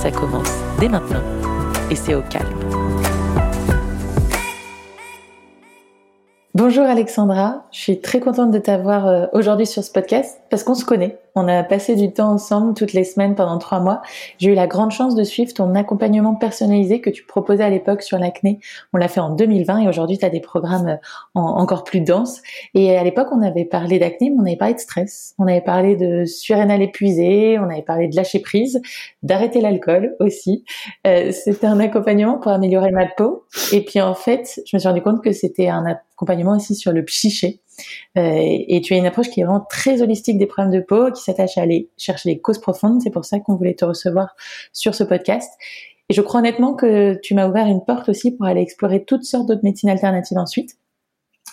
Ça commence dès maintenant et c'est au calme. Bonjour Alexandra, je suis très contente de t'avoir euh, aujourd'hui sur ce podcast parce qu'on se connaît. On a passé du temps ensemble toutes les semaines pendant trois mois. J'ai eu la grande chance de suivre ton accompagnement personnalisé que tu proposais à l'époque sur l'acné. On l'a fait en 2020 et aujourd'hui tu as des programmes euh, encore plus denses. Et à l'époque on avait parlé d'acné, mais on avait parlé de stress, on avait parlé de surrénal épuisé, on avait parlé de lâcher prise, d'arrêter l'alcool aussi. Euh, c'était un accompagnement pour améliorer ma peau. Et puis en fait, je me suis rendu compte que c'était un accompagnement aussi sur le psyché. Euh, et tu as une approche qui est vraiment très holistique des problèmes de peau, qui s'attache à aller chercher les causes profondes. C'est pour ça qu'on voulait te recevoir sur ce podcast. Et je crois honnêtement que tu m'as ouvert une porte aussi pour aller explorer toutes sortes d'autres médecines alternatives ensuite.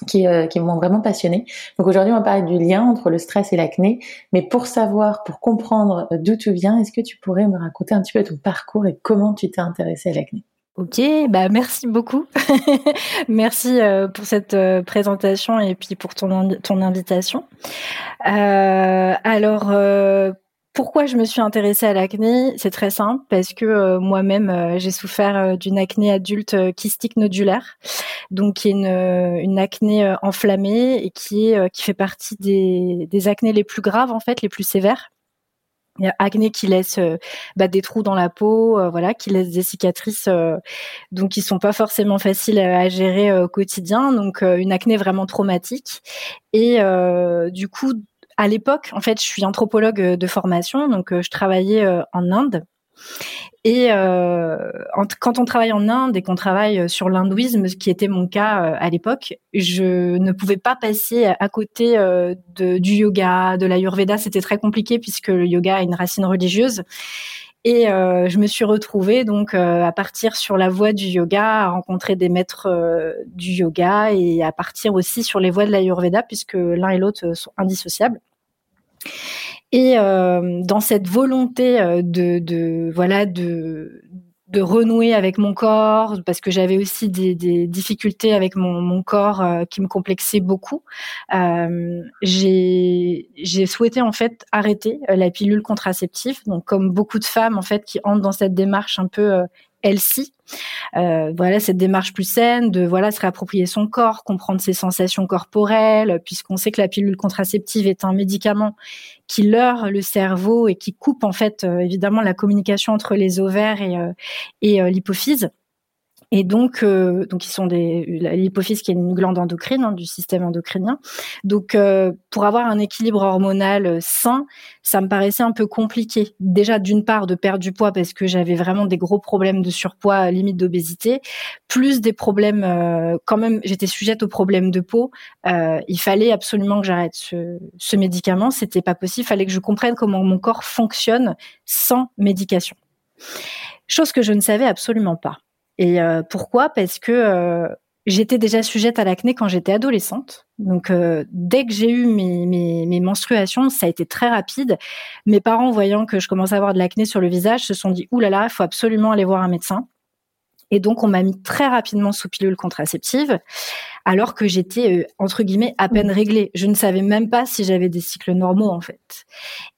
Qui, euh, m'ont vraiment passionné. Donc aujourd'hui, on va parler du lien entre le stress et l'acné. Mais pour savoir, pour comprendre d'où tu viens, est-ce que tu pourrais me raconter un petit peu ton parcours et comment tu t'es intéressée à l'acné? Ok, bah merci beaucoup. merci euh, pour cette euh, présentation et puis pour ton, ton invitation. Euh, alors, pourquoi je me suis intéressée à l'acné? C'est très simple parce que moi-même j'ai souffert d'une acné adulte kystique nodulaire, donc qui est une, une acné enflammée et qui est qui fait partie des, des acnés les plus graves en fait, les plus sévères. A acné qui laisse euh, bah, des trous dans la peau, euh, voilà, qui laisse des cicatrices, euh, donc qui sont pas forcément faciles à, gérer au quotidien. Donc une acné vraiment traumatique. Et du coup, à l'époque, en fait, je suis anthropologue de formation, donc je travaillais en Inde. Et euh, quand on travaille en Inde et qu'on travaille sur l'hindouisme, ce qui était mon cas euh, à l'époque, je ne pouvais pas passer à côté euh, du yoga, de l'ayurveda. C'était très compliqué puisque le yoga a une racine religieuse. Et euh, je me suis retrouvée donc euh, à partir sur la voie du yoga, à rencontrer des maîtres euh, du yoga et à partir aussi sur les voies de l'ayurveda puisque l'un et l'autre sont indissociables. Et euh, dans cette volonté euh, de, de voilà de de renouer avec mon corps parce que j'avais aussi des, des, difficultés avec mon, mon corps euh, qui me complexaient beaucoup. Euh, j'ai souhaité en fait arrêter la pilule contraceptive. Donc comme beaucoup de femmes en fait qui entrent dans cette démarche un peu healthy. Euh, voilà cette démarche plus saine de voilà se réapproprier son corps, comprendre ses sensations corporelles, puisqu'on sait que la pilule contraceptive est un médicament qui leurre le cerveau et qui coupe en fait euh, évidemment la communication entre les ovaires et, euh, et l'hypophyse. Et donc, euh, donc ils sont des l'hypophyse qui est une glande endocrine hein, du système endocrinien. Donc, euh, pour avoir un équilibre hormonal euh, sain, ça me paraissait un peu compliqué. Déjà, d'une part, de perdre du poids parce que j'avais vraiment des gros problèmes de surpoids, limite d'obésité, plus des problèmes. quand même, j'étais sujette aux problèmes de peau. il fallait absolument que j'arrête ce, ce médicament. C'était pas possible. Il fallait que je comprenne comment mon corps fonctionne sans médication. Chose que je ne savais absolument pas. Et euh, pourquoi? Parce que euh, j'étais déjà sujette à l'acné quand j'étais adolescente. Donc euh, dès que j'ai eu mes, mes, mes, menstruations, ça a été très rapide. Mes parents, voyant que je commençais à avoir de l'acné sur le visage, se sont dit « Ouh là là, il faut absolument aller voir un médecin ». Et donc, on m'a mis très rapidement sous pilule contraceptive, alors que j'étais, entre guillemets, à peine réglée. Je ne savais même pas si j'avais des cycles normaux, en fait.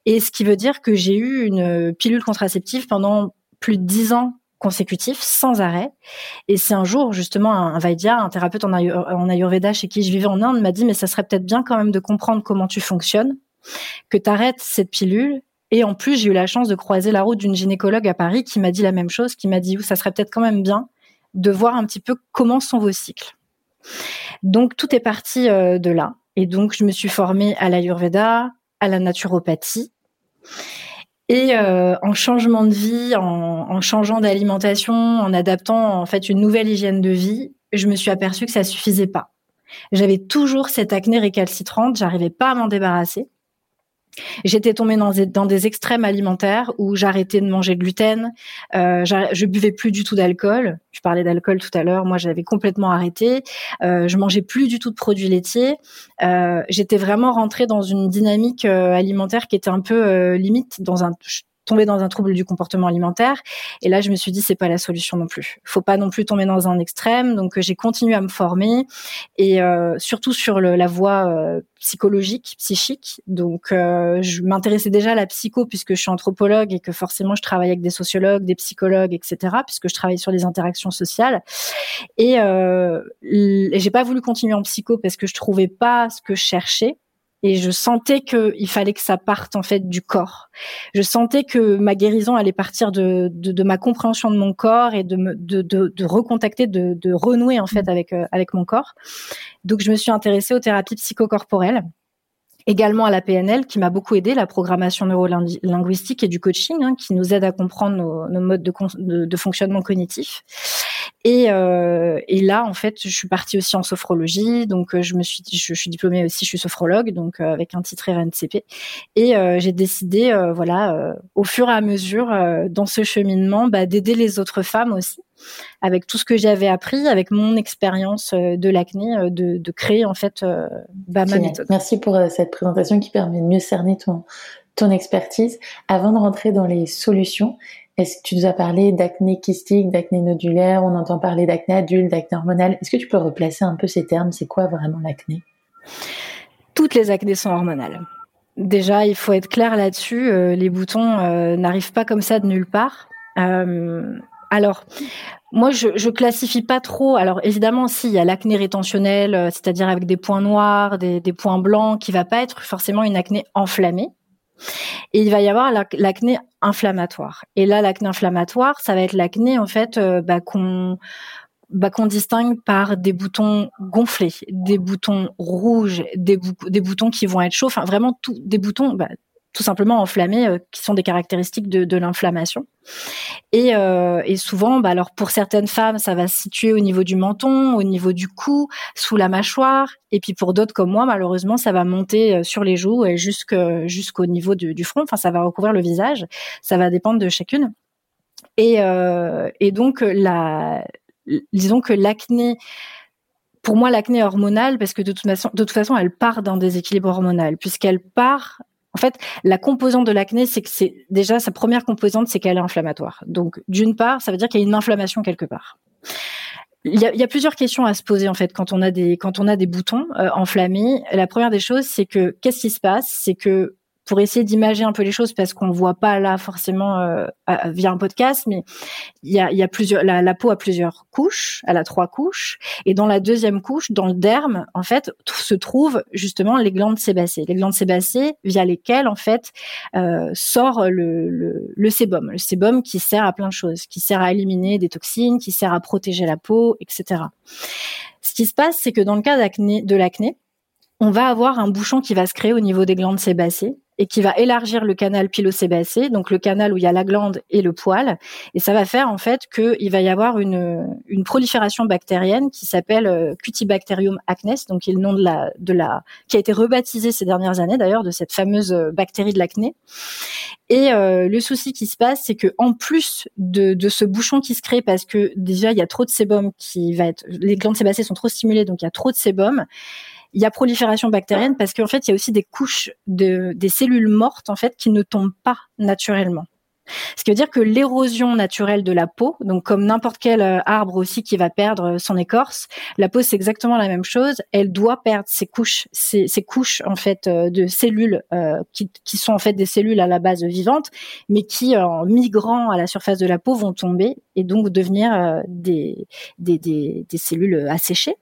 Et ce qui veut dire que j'ai eu une pilule contraceptive pendant plus de dix ans consécutif, sans arrêt. Et c'est un jour, justement, un, Vaidya, un thérapeute en, en, Ayurveda chez qui je vivais en Inde, m'a dit, mais ça serait peut-être bien quand même de comprendre comment tu fonctionnes, que tu arrêtes cette pilule. Et en plus, j'ai eu la chance de croiser la route d'une gynécologue à Paris qui m'a dit la même chose, qui m'a dit, ça serait peut-être quand même bien de voir un petit peu comment sont vos cycles. Donc, tout est parti euh, de là. Et donc, je me suis formée à l'Ayurveda, à la naturopathie. Et euh, en changement de vie, en, en changeant d'alimentation, en adaptant en fait une nouvelle hygiène de vie, je me suis aperçue que ça suffisait pas. J'avais toujours cette acné récalcitrante, j'arrivais pas à m'en débarrasser. J'étais tombée dans des, dans des, extrêmes alimentaires où j'arrêtais de manger de gluten, euh, je buvais plus du tout d'alcool. Je parlais d'alcool tout à l'heure, moi j'avais complètement arrêté. Euh, je mangeais plus du tout de produits laitiers. Euh, J'étais vraiment rentrée dans une dynamique euh, alimentaire qui était un peu euh, limite dans un tomber dans un trouble du comportement alimentaire. Et là, je me suis dit, c'est pas la solution non plus. Faut pas non plus tomber dans un extrême. Donc, euh, j'ai continué à me former et euh, surtout sur le, la voie euh, psychologique, psychique. Donc, euh, je m'intéressais déjà à la psycho puisque je suis anthropologue et que forcément, je travaille avec des sociologues, des psychologues, etc. Puisque je travaille sur les interactions sociales. Et euh, j'ai pas voulu continuer en psycho parce que je trouvais pas ce que je cherchais et je sentais que il fallait que ça parte en fait du corps. Je sentais que ma guérison allait partir de, de, de ma compréhension de mon corps et de me, de, de, de recontacter, de, de renouer en fait mmh. avec euh, avec mon corps. Donc je me suis intéressée aux thérapies psychocorporelles également à la PNL qui m'a beaucoup aidé, la programmation neurolinguistique et du coaching hein, qui nous aide à comprendre nos, nos modes de, de, de, fonctionnement cognitif. Et, euh, et, là, en fait, je suis partie aussi en sophrologie, donc euh, je me suis, je, je suis diplômée aussi, je suis sophrologue, donc euh, avec un titre RNCP. Et euh, j'ai décidé, euh, voilà, au fur et à mesure, dans ce cheminement, bah, d'aider les autres femmes aussi avec tout ce que j'avais appris, avec mon expérience de l'acné, de, de, créer en fait bah, ma méthode. Merci pour cette présentation qui permet de mieux cerner ton, ton expertise. Avant de rentrer dans les solutions, est-ce que tu nous as parlé d'acné kystique, d'acné nodulaire? On entend parler d'acné adulte, d'acné hormonal. Est-ce que tu peux replacer un peu ces termes? C'est quoi vraiment l'acné? Toutes les acnées sont hormonales. Déjà, il faut être clair là-dessus. Euh, les boutons euh, n'arrivent pas comme ça de nulle part. Euh, alors, moi, je, je classifie pas trop. Alors, évidemment, si il y a l'acné rétentionnelle, c'est-à-dire avec des points noirs, des, des points blancs, qui va pas être forcément une acné enflammée. Et il va y avoir l'acné inflammatoire. Et là, l'acné inflammatoire, ça va être l'acné en fait euh, bah, qu'on bah, qu'on distingue par des boutons gonflés, des boutons rouges, des, des boutons qui vont être chauds, enfin vraiment tout, des boutons, bah, tout simplement enflammés, euh, qui sont des caractéristiques de, l'inflammation. Et, euh, et, souvent, bah alors pour certaines femmes, ça va se situer au niveau du menton, au niveau du cou, sous la mâchoire. Et puis pour d'autres comme moi, malheureusement, ça va monter euh, sur les joues et jusqu'au niveau du, du, front. Enfin, ça va recouvrir le visage. Ça va dépendre de chacune. Et, euh, et donc, la, disons que l'acné pour moi, l'acné hormonale, parce que de toute façon, de toute façon, elle part d'un déséquilibre hormonal, puisqu'elle part en fait, la composante de l'acné, c'est que c'est déjà sa première composante, c'est qu'elle est inflammatoire. Donc, d'une part, ça veut dire qu'il y a une inflammation quelque part. Il y, a, plusieurs questions à se poser en fait quand on a des quand on a des boutons euh, enflammés. La première des choses, c'est que qu'est-ce qui se passe? C'est que pour essayer d'imager un peu les choses parce qu'on voit pas là forcément euh, via un podcast, mais il y a, plusieurs, la, peau a plusieurs couches, elle a trois couches, et dans la deuxième couche, dans le derme, en fait, se trouvent justement les glandes sébacées, les glandes sébacées via lesquelles en fait euh, sort le, le, sébum, le sébum qui sert à plein de choses, qui sert à éliminer des toxines, qui sert à protéger la peau, etc. Ce qui se passe, c'est que dans le cas de l'acné, on va avoir un bouchon qui va se créer au niveau des glandes sébacées et qui va élargir le canal pilosébacé, donc le canal où il y a la glande et le poil, et ça va faire en fait qu'il va y avoir une, une prolifération bactérienne qui s'appelle euh, Cutibacterium acnes, donc qui est le nom de la, de la, qui a été rebaptisé ces dernières années d'ailleurs de cette fameuse euh, bactérie de l'acné. Et euh, le souci qui se passe, c'est que en plus de, de ce bouchon qui se crée parce que déjà il y a trop de sébum qui va être, les glandes sébacées sont trop stimulées, donc il y a trop de sébum il y a prolifération bactérienne parce qu'en fait, il y a aussi des couches de des cellules mortes en fait qui ne tombent pas naturellement. Ce qui veut dire que l'érosion naturelle de la peau, donc comme n'importe quel euh, arbre aussi qui va perdre son écorce, la peau c'est exactement la même chose. Elle doit perdre ses couches, ses, couches en fait euh, de cellules euh, qui, qui, sont en fait des cellules à la base vivantes, mais qui en migrant à la surface de la peau vont tomber et donc devenir des, des, des cellules asséchées.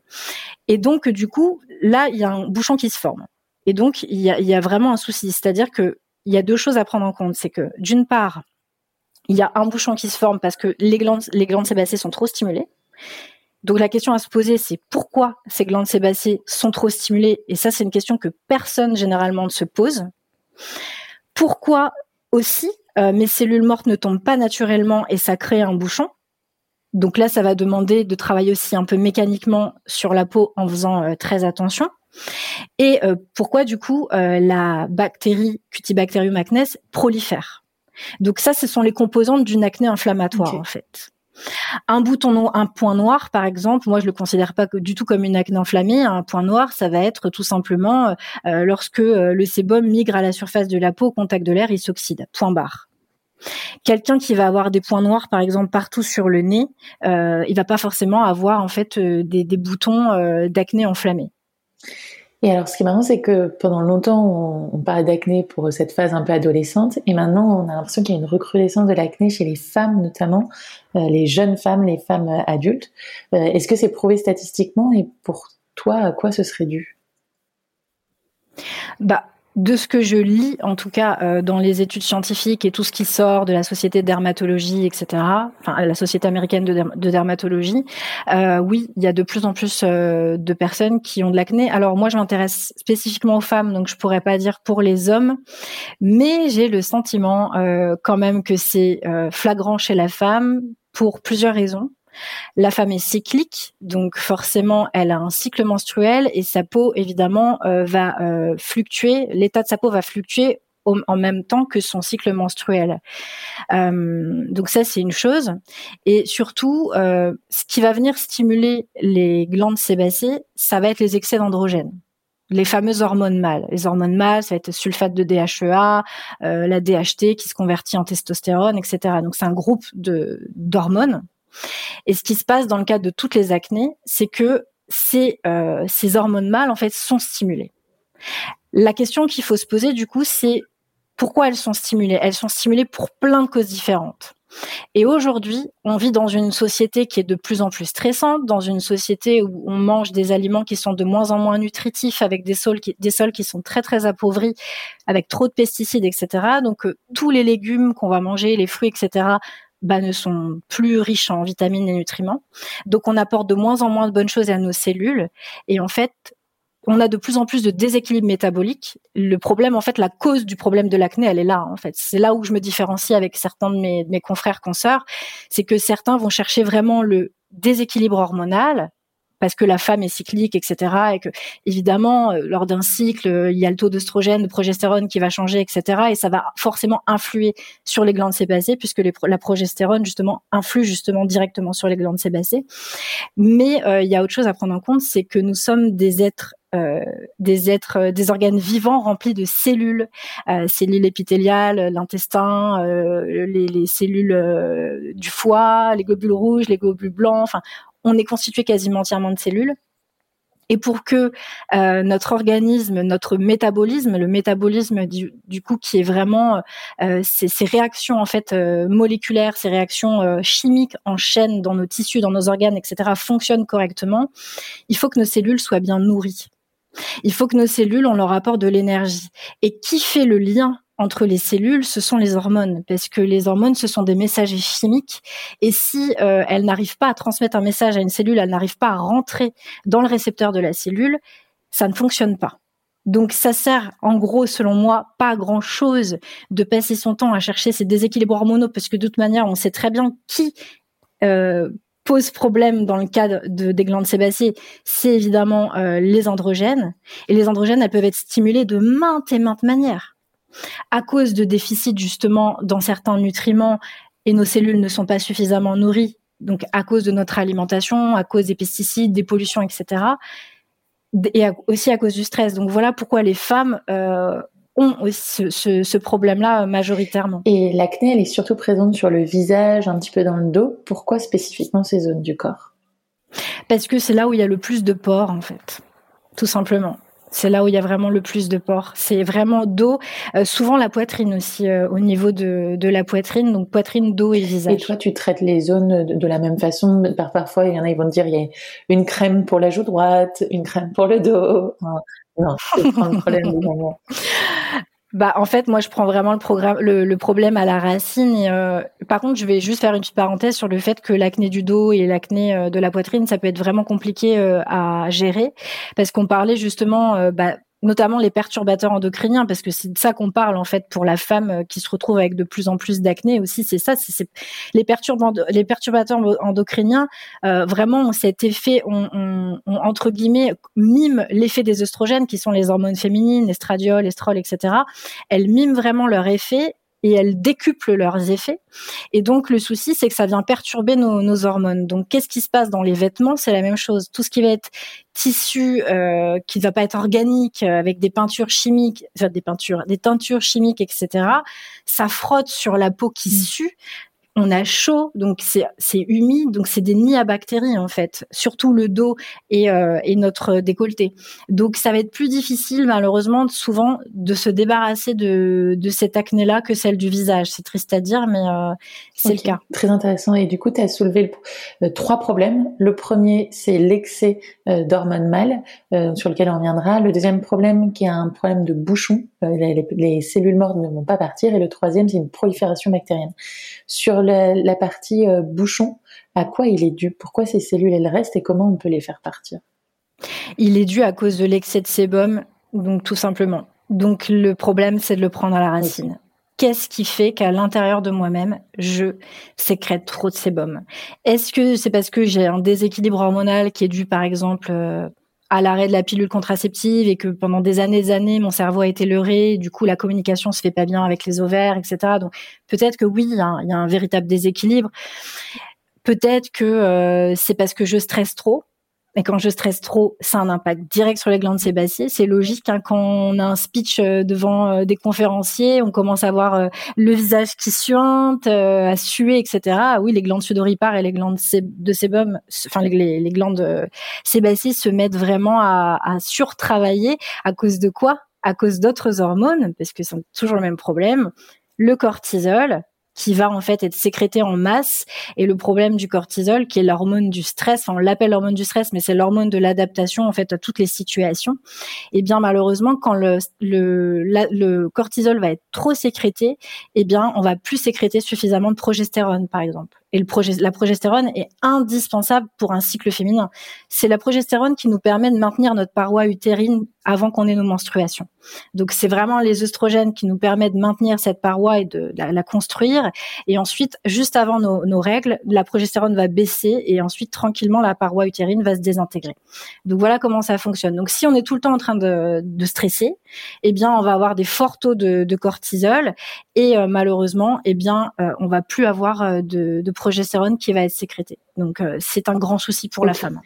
Et donc du coup là il y a un bouchon qui se forme. Et donc il y a, vraiment un souci, c'est-à-dire que il y a deux choses à prendre en compte, c'est que d'une part il y a un bouchon qui se forme parce que les glandes, les glandes sébacées sont trop stimulées. Donc la question à se poser, c'est pourquoi ces glandes sébacées sont trop stimulées? Et ça, c'est une question que personne généralement ne se pose. Pourquoi aussi euh, mes cellules mortes ne tombent pas naturellement et ça crée un bouchon? Donc là, ça va demander de travailler aussi un peu mécaniquement sur la peau en faisant euh, très attention. Et pourquoi du coup la bactérie Cutibacterium acnes prolifère? Donc ça, ce sont les composantes d'une acné inflammatoire en fait. Un bouton, un point noir, par exemple, moi je le considère pas du tout comme une acné inflammée. Un point noir, ça va être tout simplement euh, lorsque euh, le sébum migre à la surface de la peau au contact de l'air, il s'oxyde. Point barre. Quelqu'un qui va avoir des points noirs, par exemple, partout sur le nez, euh, il va pas forcément avoir en fait euh, des, des boutons d'acné enflammés. Et alors, ce qui est marrant, c'est que pendant longtemps, on, parlait d'acné pour cette phase un peu adolescente, et maintenant, on a l'impression qu'il y a une recrudescence de l'acné chez les femmes, notamment euh, les jeunes femmes, les femmes euh, adultes. Euh, est-ce que c'est prouvé statistiquement, et pour toi, à quoi ce serait dû? Bah, de ce que je lis, en tout cas euh, dans les études scientifiques et tout ce qui sort de la société de dermatologie, etc., enfin la société américaine de, dermatologie, euh, oui, il y a de plus en plus euh, de personnes qui ont de l'acné. Alors moi, je m'intéresse spécifiquement aux femmes, donc je pourrais pas dire pour les hommes, mais j'ai le sentiment quand même que c'est flagrant chez la femme pour plusieurs raisons. La femme est cyclique, donc forcément, elle a un cycle menstruel et sa peau, évidemment, euh, va euh, fluctuer. L'état de sa peau va fluctuer en même temps que son cycle menstruel. Euh, donc ça, c'est une chose. Et surtout, ce qui va venir stimuler les glandes sébacées, ça va être les excès d'androgènes les fameuses hormones mâles. Les hormones mâles, ça va être sulfate de DHEA, la DHT qui se convertit en testostérone, etc. Donc c'est un groupe de d'hormones et ce qui se passe dans le cadre de toutes les acnées, c'est que ces, euh, ces hormones mâles en fait sont stimulées. La question qu'il faut se poser du coup, c'est pourquoi elles sont stimulées? Elles sont stimulées pour plein de causes différentes. Et aujourd'hui, on vit dans une société qui est de plus en plus stressante, dans une société où on mange des aliments qui sont de moins en moins nutritifs, avec des sols qui, des sols qui sont très très appauvris, avec trop de pesticides, etc. Donc euh, tous les légumes qu'on va manger, les fruits, etc bah, ne sont plus riches en vitamines et nutriments. Donc on apporte de moins en moins de bonnes choses à nos cellules. Et en fait, on a de plus en plus de déséquilibre métabolique. Le problème, en fait, la cause du problème de l'acné, elle est là. En fait, c'est là où je me différencie avec certains de mes, confrères consoeurs, c'est que certains vont chercher vraiment le déséquilibre hormonal parce que la femme est cyclique, etc. Et que évidemment, euh, lors d'un cycle, euh, il y a le taux d'œstrogène, de progestérone qui va changer, etc. Et ça va forcément influer sur les glandes sébacées, puisque la progestérone justement influe justement directement sur les glandes sébacées. Mais euh, il y a autre chose à prendre en compte, c'est que nous sommes des êtres des êtres, des organes vivants remplis de cellules, cellules épithéliales, l'intestin, les, les, cellules du foie, les globules rouges, les globules blancs. Enfin, on est constitué quasiment entièrement de cellules. Et pour que euh, notre organisme, notre métabolisme, le métabolisme du, coup qui est vraiment euh, ces, réactions en fait euh, moléculaires, ces réactions chimiques en chaîne dans nos tissus, dans nos organes, etc., fonctionnent correctement, il faut que nos cellules soient bien nourries. Il faut que nos cellules, on leur apporte de l'énergie. Et qui fait le lien entre les cellules, ce sont les hormones, parce que les hormones, ce sont des messagers chimiques, et si euh, elles n'arrivent pas à transmettre un message à une cellule, elles n'arrivent pas à rentrer dans le récepteur de la cellule, ça ne fonctionne pas. Donc ça sert, en gros, selon moi, pas grand chose de passer son temps à chercher ces déséquilibres hormonaux, parce que de toute manière, on sait très bien qui euh, pose problème dans le cadre de, des glandes sébacées, c'est évidemment euh, les androgènes. Et les androgènes, elles peuvent être stimulées de maintes et maintes manières à cause de déficits justement dans certains nutriments et nos cellules ne sont pas suffisamment nourries, donc à cause de notre alimentation, à cause des pesticides, des pollutions, etc. Et aussi à cause du stress. Donc voilà pourquoi les femmes euh, ont ce, ce problème-là majoritairement. Et l'acné, elle est surtout présente sur le visage, un petit peu dans le dos. Pourquoi spécifiquement ces zones du corps? Parce que c'est là où il y a le plus de pores, en fait, tout simplement. C'est là où il y a vraiment le plus de pores. C'est vraiment dos, euh, souvent la poitrine aussi, euh, au niveau de, de, la poitrine, donc poitrine, dos et visage. Et toi, tu traites les zones de, la même façon Par, Parfois, il y en a, ils vont te dire, il y a une crème pour la joue droite, une crème pour le dos. Non, c'est pas un problème Bah en fait moi je prends vraiment le programme le, problème à la racine. Et, euh, par contre je vais juste faire une petite parenthèse sur le fait que l'acné du dos et l'acné euh, de la poitrine ça peut être vraiment compliqué euh, à gérer parce qu'on parlait justement bah, notamment les perturbateurs endocriniens, parce que c'est de ça qu'on parle en fait pour la femme euh, qui se retrouve avec de plus en plus d'acné aussi. C'est ça, c'est les, les perturbateurs endocriniens euh, vraiment cet effet, on, entre guillemets miment l'effet des oestrogènes qui sont les hormones féminines, estradiol, estrol, etc. Elles miment vraiment leur effet et elles décuplent leurs effets. Et donc le souci, c'est que ça vient perturber nos, hormones. Donc qu'est-ce qui se passe dans les vêtements? C'est la même chose. Tout ce qui va être tissu, euh, qui ne va pas être organique, euh, avec des peintures chimiques, enfin des peintures, des teintures chimiques, etc. Ça frotte sur la peau qui sue on a chaud, donc c'est humide, donc c'est des nids à bactéries en fait, surtout le dos et, euh, et, notre décolleté. Donc ça va être plus difficile malheureusement souvent de se débarrasser de, de cette acné-là que celle du visage. C'est triste à dire, mais euh, c'est le cas. Très intéressant. Et du coup, tu as soulevé euh, trois problèmes. Le premier, c'est l'excès d'hormones mâles, sur lequel on reviendra. Le deuxième problème, qui est un problème de bouchon, les, les, cellules mortes ne vont pas partir. Et le troisième, c'est une prolifération bactérienne. Sur la, partie euh, bouchon, à quoi il est dû? Pourquoi ces cellules elles restent et comment on peut les faire partir? Il est dû à cause de l'excès de sébum, donc tout simplement. Donc le problème, c'est de le prendre à la racine. Qu'est-ce qui fait qu'à l'intérieur de moi-même, je sécrète trop de sébum? Est-ce que c'est parce que j'ai un déséquilibre hormonal qui est dû, par exemple, euh, à l'arrêt de la pilule contraceptive et que pendant des années et années mon cerveau a été leurré, du coup la communication se fait pas bien avec les ovaires, etc. Donc peut-être que oui, il y, a un, véritable déséquilibre. Peut-être que euh, c'est parce que je stresse trop et quand je stresse trop, ça a un impact direct sur les glandes sébacées. C'est logique hein, quand on a un speech euh, devant euh, des conférenciers, on commence à voir euh, le visage qui suinte, à suer, etc. Ah oui, les glandes sudoripares et les glandes de sébum, enfin les, les glandes sébacées se mettent vraiment à, à surtravailler. À cause de quoi? À cause d'autres hormones, parce que c'est toujours le même problème. Le cortisol, qui va en fait être sécrété en masse. Et le problème du cortisol, qui est l'hormone du stress, on l'appelle l'hormone du stress, mais c'est l'hormone de l'adaptation en fait à toutes les situations. Et eh bien malheureusement, quand le, le, le cortisol va être trop sécrété, eh bien on va plus sécréter suffisamment de progestérone, par exemple. Et la progestérone est indispensable pour un cycle féminin. C'est la progestérone qui nous permet de maintenir notre paroi utérine avant qu'on ait nos menstruations. Donc c'est vraiment les œstrogènes qui nous permettent de maintenir cette paroi et de la, construire. Et ensuite, juste avant nos, règles, la progestérone va baisser et ensuite tranquillement la paroi utérine va se désintégrer. Donc voilà comment ça fonctionne. Donc si on est tout le temps en train de, stresser, eh bien on va avoir des forts taux de, de cortisol et euh, malheureusement, eh bien euh, on va plus avoir euh, de, de progestérone qui va être sécrétée. Donc euh, c'est un grand souci pour la femme.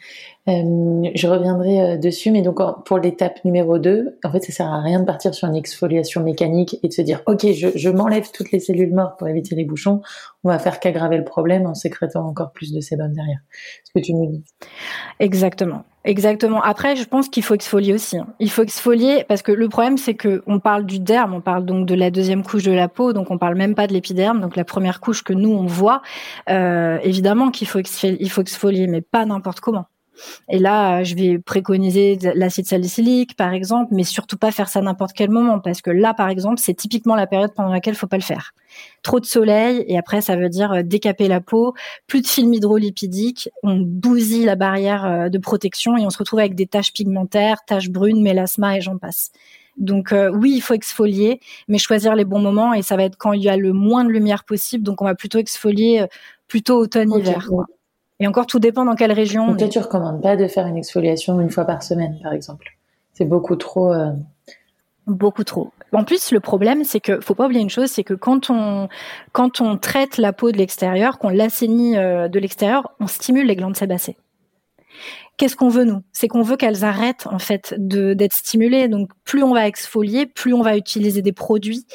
Euh, je reviendrai euh, dessus, mais donc pour l'étape numéro 2, en fait ça sert à rien de partir sur une exfoliation mécanique et de se dire ok je, je m'enlève toutes les cellules mortes pour éviter les bouchons, on va faire qu'aggraver le problème en sécrétant encore plus de sébum derrière. Ce que tu nous dis? Exactement. Exactement. Après, je pense qu'il faut exfolier aussi. Hein. Il faut exfolier parce que le problème, c'est que on parle du derme, on parle donc de la deuxième couche de la peau, donc on parle même pas de l'épiderme, donc la première couche que nous on voit. Euh, évidemment qu'il faut exfolier, il faut exfolier, mais pas n'importe comment. Et là, je vais préconiser l'acide salicylique, par exemple, mais surtout pas faire ça n'importe quel moment, parce que là, par exemple, c'est typiquement la période pendant laquelle il faut pas le faire. Trop de soleil, et après, ça veut dire euh, décaper la peau, plus de film hydrolipidique, on bousille la barrière euh, de protection et on se retrouve avec des taches pigmentaires, taches brunes, mélasma et j'en passe. Donc euh, oui, il faut exfolier, mais choisir les bons moments et ça va être quand il y a le moins de lumière possible. Donc on va plutôt exfolier plutôt automne-hiver. Et encore, tout dépend dans quelle région. Donc, toi, tu recommandes pas de faire une exfoliation une fois par semaine, par exemple. C'est beaucoup trop. Euh, beaucoup trop. En plus, le problème, c'est que faut pas oublier une chose, c'est que quand on quand on traite la peau de l'extérieur, qu'on l'assainit euh, de l'extérieur, on stimule les glandes sébacées. Qu'est-ce qu'on veut nous? C'est qu'on veut qu'elles arrêtent en fait de d'être stimulées. Donc plus on va exfolier, plus on va utiliser des produits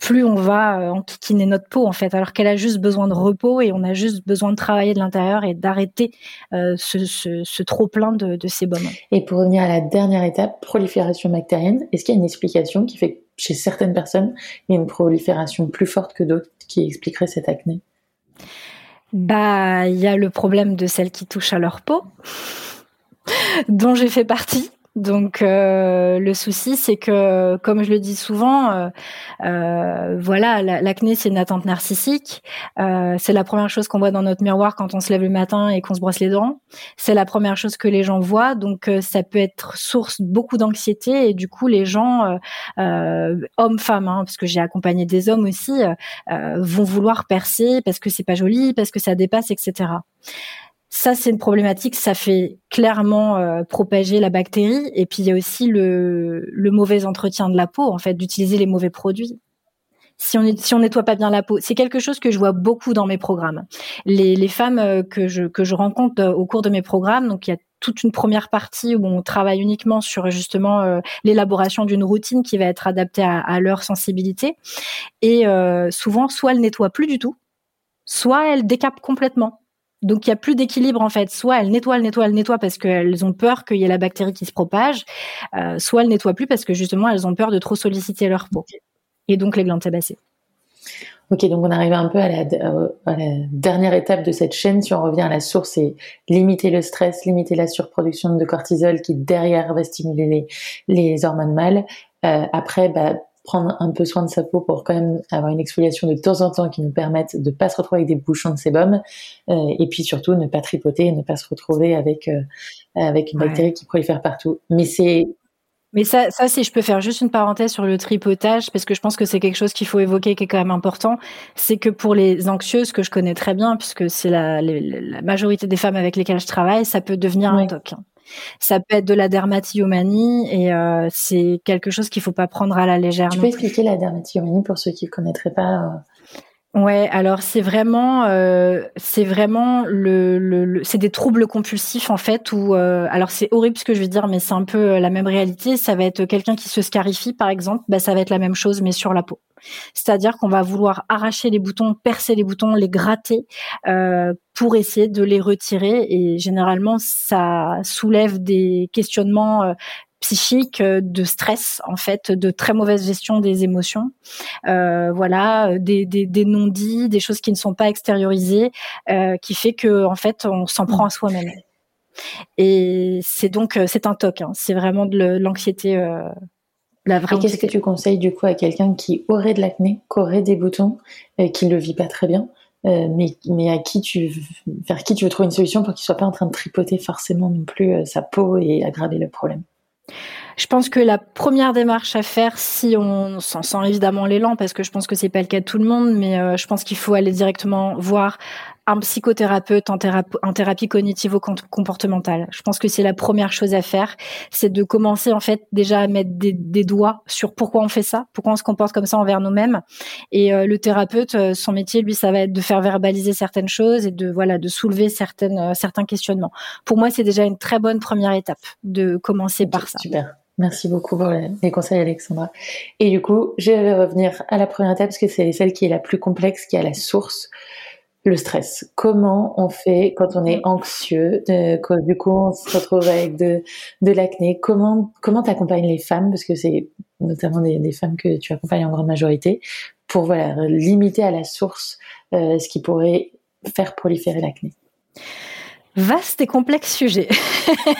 plus on va euh, enquiquiner notre peau en fait, alors qu'elle a juste besoin de repos et on a juste besoin de travailler de l'intérieur et d'arrêter euh, ce, trop plein de, de sébum. Et pour revenir à la dernière étape, prolifération bactérienne, est-ce qu'il y a une explication qui fait que chez certaines personnes, il y a une prolifération plus forte que d'autres qui expliquerait cette acné? Bah, il y a le problème de celles qui touchent à leur peau, dont j'ai fait partie Donc euh, le souci, c'est que, comme je le dis souvent, euh, euh voilà, l'acné c'est une attente narcissique. Euh, c'est la première chose qu'on voit dans notre miroir quand on se lève le matin et qu'on se brosse les dents. C'est la première chose que les gens voient, donc euh, ça peut être source beaucoup d'anxiété et du coup les gens, hommes, femmes, hein, parce que j'ai accompagné des hommes aussi, vont vouloir percer parce que c'est pas joli, parce que ça dépasse, etc. Ça, c'est une problématique. Ça fait clairement euh, propager la bactérie. Et puis, il y a aussi le, le mauvais entretien de la peau, en fait, d'utiliser les mauvais produits. Si on, si on nettoie pas bien la peau, c'est quelque chose que je vois beaucoup dans mes programmes. Les, les femmes euh, que je, que je rencontre euh, au cours de mes programmes, donc il y a toute une première partie où on travaille uniquement sur justement l'élaboration d'une routine qui va être adaptée à, à leur sensibilité. Et souvent, soit elles nettoient plus du tout, soit elles décapent complètement. Donc il y a plus d'équilibre en fait. Soit elles nettoient, elles nettoient, elles nettoient parce qu'elles ont peur qu'il y ait la bactérie qui se propage, euh, soit elles nettoient plus parce que justement elles ont peur de trop solliciter leur peau et donc les glandes sébacées. Ok, donc on arrive un peu à la, euh, à la, dernière étape de cette chaîne. Si on revient à la source, c'est limiter le stress, limiter la surproduction de cortisol qui derrière va stimuler les, les hormones mâles. Euh, après, bah, prendre un peu soin de sa peau pour quand même avoir une exfoliation de temps en temps qui nous permette de pas se retrouver avec des bouchons de sébum euh, et puis surtout ne pas tripoter, ne pas se retrouver avec euh, avec une bactérie qui prolifère partout. Mais c'est mais ça, ça, si je peux faire juste une parenthèse sur le tripotage, parce que je pense que c'est quelque chose qu'il faut évoquer, qui est quand même important, c'est que pour les anxieuses, que je connais très bien, puisque c'est la, la, majorité des femmes avec lesquelles je travaille, ça peut devenir un toc. Hein. Ça peut être de la dermatillomanie et euh, c'est quelque chose qu'il faut pas prendre à la légère. Tu peux expliquer la dermatillomanie pour ceux qui ne connaîtraient pas euh, Ouais, alors c'est vraiment, euh, c'est vraiment le, c'est des troubles compulsifs en fait où, euh, alors c'est horrible ce que je vais dire, mais c'est un peu euh, la même réalité. Ça va être quelqu'un qui se scarifie par exemple, bah ça va être la même chose mais sur la peau. C'est-à-dire qu'on va vouloir arracher les boutons, percer les boutons, les gratter euh, pour essayer de les retirer et généralement ça soulève des questionnements psychique, euh, de stress en fait, de très mauvaise gestion des émotions, euh, voilà, des, des, des non-dits, des choses qui ne sont pas extériorisées, euh, qui fait que en fait on s'en prend à soi-même. Et c'est donc euh, c'est un toc, hein. c'est vraiment de l'anxiété. Euh, la vraie. qu'est-ce que tu conseilles du coup à quelqu'un qui aurait de l'acné, qui aurait des boutons, qui le vit pas très bien? mais, mais à qui tu vers qui tu veux trouver une solution pour qu'il soit pas en train de tripoter forcément non plus sa peau et aggraver le problème? Je pense que la première démarche à faire, si on s'en sent évidemment l'élan, parce que je pense que c'est pas le cas de tout le monde, mais euh, je pense qu'il faut aller directement voir un psychothérapeute en thérapie, en cognitivo-comportementale. Je pense que c'est la première chose à faire, c'est de commencer en fait déjà à mettre des, doigts sur pourquoi on fait ça, pourquoi on se comporte comme ça envers nous-mêmes. Et euh, le thérapeute, euh, son métier, lui, ça va être de faire verbaliser certaines choses et de voilà, de soulever certaines certains questionnements. Pour moi, c'est déjà une très bonne première étape de commencer par ça. Super. Merci beaucoup pour les conseils, Alexandra. Et du coup, je vais revenir à la première étape parce que c'est celle qui est la plus complexe, qui est à la source, le stress. Comment on fait quand on est anxieux, de, du coup on se retrouve avec de, de l'acné? Comment comment t'accompagnes les femmes? Parce que c'est notamment des, des, femmes que tu accompagnes en grande majorité pour voilà limiter à la source euh, ce qui pourrait faire proliférer l'acné. Vaste et complexe sujet.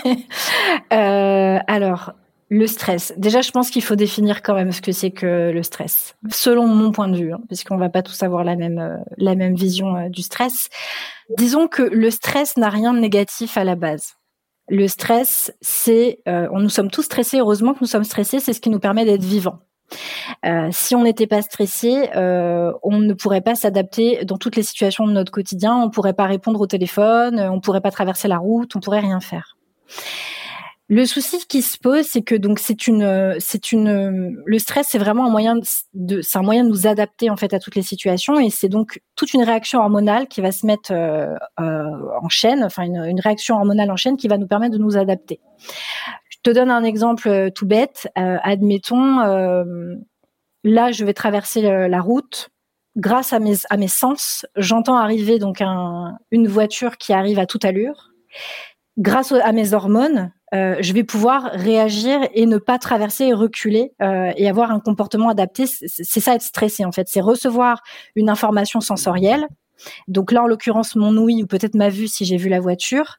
euh, alors, le stress. Déjà, je pense qu'il faut définir quand même ce que c'est que le stress, selon mon point de vue, hein, puisqu'on va pas tous avoir la même euh, la même vision euh, du stress. Disons que le stress n'a rien de négatif à la base. Le stress, c'est, euh, nous sommes tous stressés. Heureusement que nous sommes stressés, c'est ce qui nous permet d'être vivants. si on n'était pas stressé, on ne pourrait pas s'adapter dans toutes les situations de notre quotidien. On pourrait pas répondre au téléphone, on pourrait pas traverser la route, on pourrait rien faire. Le souci qui se pose, c'est que donc c'est une, c'est une, le stress, c'est vraiment un moyen de, c'est un moyen de nous adapter en fait à toutes les situations, et c'est donc toute une réaction hormonale qui va se mettre euh, euh, en chaîne, enfin une, réaction hormonale en chaîne qui va nous permettre de nous adapter. Je te donne un exemple euh, tout bête. admettons, là, je vais traverser la route. Grâce à mes, à mes sens, j'entends arriver donc un, une voiture qui arrive à toute allure. Grâce à mes hormones, euh, je vais pouvoir réagir et ne pas traverser et reculer euh, et avoir un comportement adapté. C'est ça être stressé en fait, c'est recevoir une information sensorielle. Donc là en l'occurrence mon ouïe ou peut-être ma vue si j'ai vu la voiture,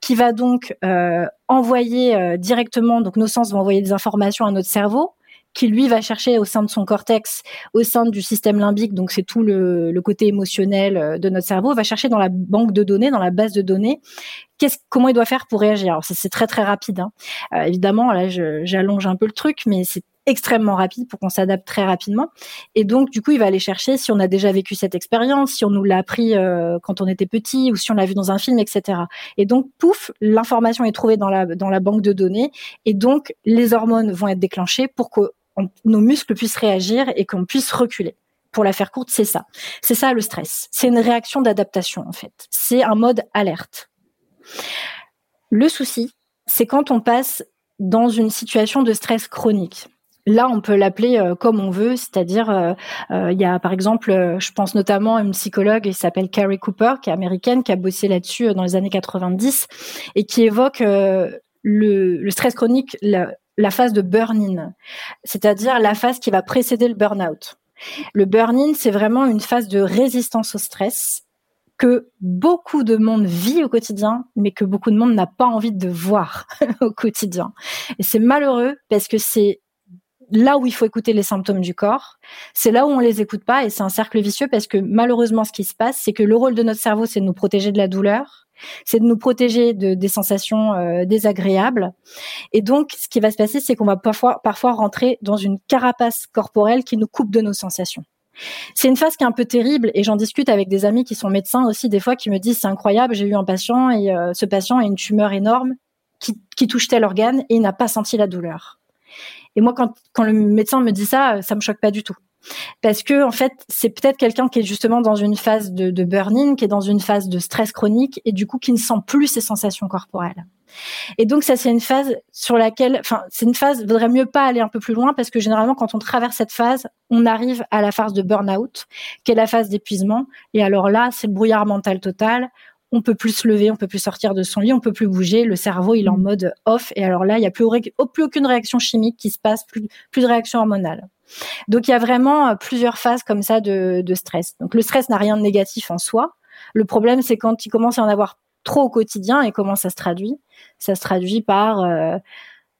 qui va donc euh, envoyer euh, directement, donc nos sens vont envoyer des informations à notre cerveau, qui lui va chercher au sein de son cortex, au sein du système limbique, donc c'est tout le, le, côté émotionnel euh, de notre cerveau, va chercher dans la banque de données, dans la base de données, qu'est-ce, comment il doit faire pour réagir. Alors c'est très très rapide, hein. euh, évidemment. Là, j'allonge un peu le truc, mais c'est extrêmement rapide pour qu'on s'adapte très rapidement. Et donc, du coup, il va aller chercher si on a déjà vécu cette expérience, si on nous l'a appris euh, quand on était petit ou si on l'a vu dans un film, etc. Et donc, pouf, l'information est trouvée dans la, dans la banque de données. Et donc, les hormones vont être déclenchées pour que nos muscles puissent réagir et qu'on puisse reculer. Pour la faire courte, c'est ça. C'est ça le stress. C'est une réaction d'adaptation, en fait. C'est un mode alerte. Le souci, c'est quand on passe dans une situation de stress chronique. Là, on peut l'appeler euh, comme on veut, c'est-à-dire, euh, euh, il y a par exemple, je pense notamment à une psychologue, qui s'appelle Carrie Cooper, qui est américaine, qui a bossé là-dessus dans les années 90 et qui évoque le, stress chronique, la phase de burn-in, c'est-à-dire la phase qui va précéder le burn-out. Le burn-in, c'est vraiment une phase de résistance au stress que beaucoup de monde vit au quotidien, mais que beaucoup de monde n'a pas envie de voir au quotidien. Et c'est malheureux parce que c'est là où il faut écouter les symptômes du corps, c'est là où on les écoute pas et c'est un cercle vicieux parce que malheureusement ce qui se passe, c'est que le rôle de notre cerveau c'est de nous protéger de la douleur, c'est de nous protéger de des sensations euh, désagréables et donc ce qui va se passer c'est qu'on va parfois parfois rentrer dans une carapace corporelle qui nous coupe de nos sensations. C'est une phase qui est un peu terrible et j'en discute avec des amis qui sont médecins aussi des fois qui me disent c'est incroyable, j'ai eu un patient et euh, ce patient a une tumeur énorme qui, touche tel organe et il n'a pas senti la douleur. Et moi, quand, quand le médecin me dit ça, ça me choque pas du tout. Parce que en fait, c'est peut-être quelqu'un qui est justement dans une phase de, de burn-in, qui est dans une phase de stress chronique et du coup qui ne sent plus ses sensations corporelles. Et donc ça, c'est une phase sur laquelle, enfin, c'est une phase. Vaudrait mieux pas aller un peu plus loin parce que généralement, quand on traverse cette phase, on arrive à la phase de burn-out, qui est la phase d'épuisement. Et alors là, c'est le brouillard mental total on peut plus se lever, on peut plus sortir de son lit, on peut plus bouger, le cerveau il est en mm. mode off et alors là il y a plus, plus aucune réaction chimique qui se passe, plus, plus de réaction hormonale. Donc il y a vraiment euh, plusieurs phases comme ça de, stress. Donc le stress n'a rien de négatif en soi. Le problème c'est quand il commence à en avoir trop au quotidien et comment ça se traduit? Ça se traduit par euh,